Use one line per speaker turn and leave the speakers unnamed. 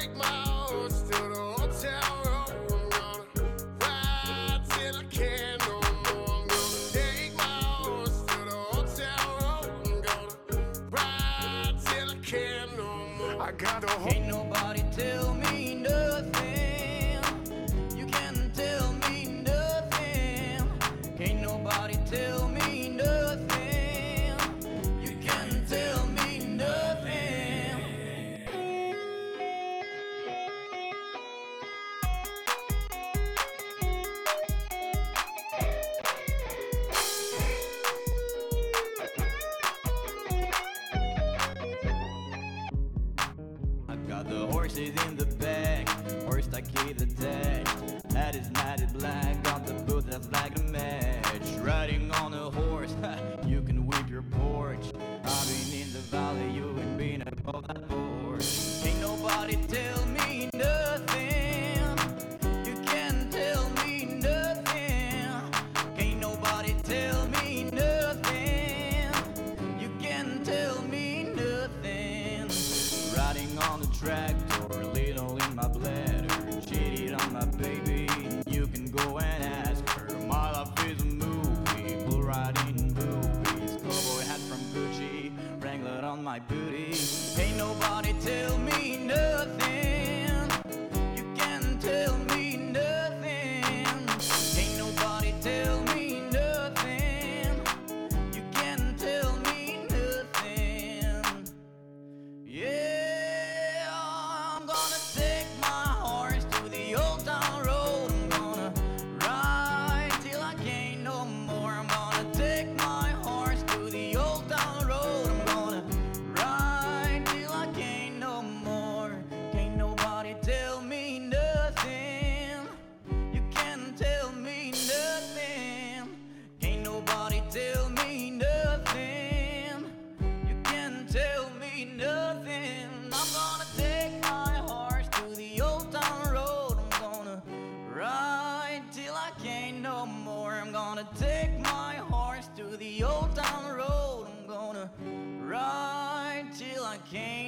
take my horse to the hotel room. I'm gonna ride till I can no more. I'm gonna take my horse to the hotel room. I'm gonna ride till I can no more. I got a
Ain't nobody tell me nothing. Horses in the back, horse stockade attached. Hat is matted black, got the boot that's like a match. Riding on a horse, you can whip your Porsche. I've been in the valley, you ain't been above that gonna take my horse to the old town road. I'm gonna ride till I can't.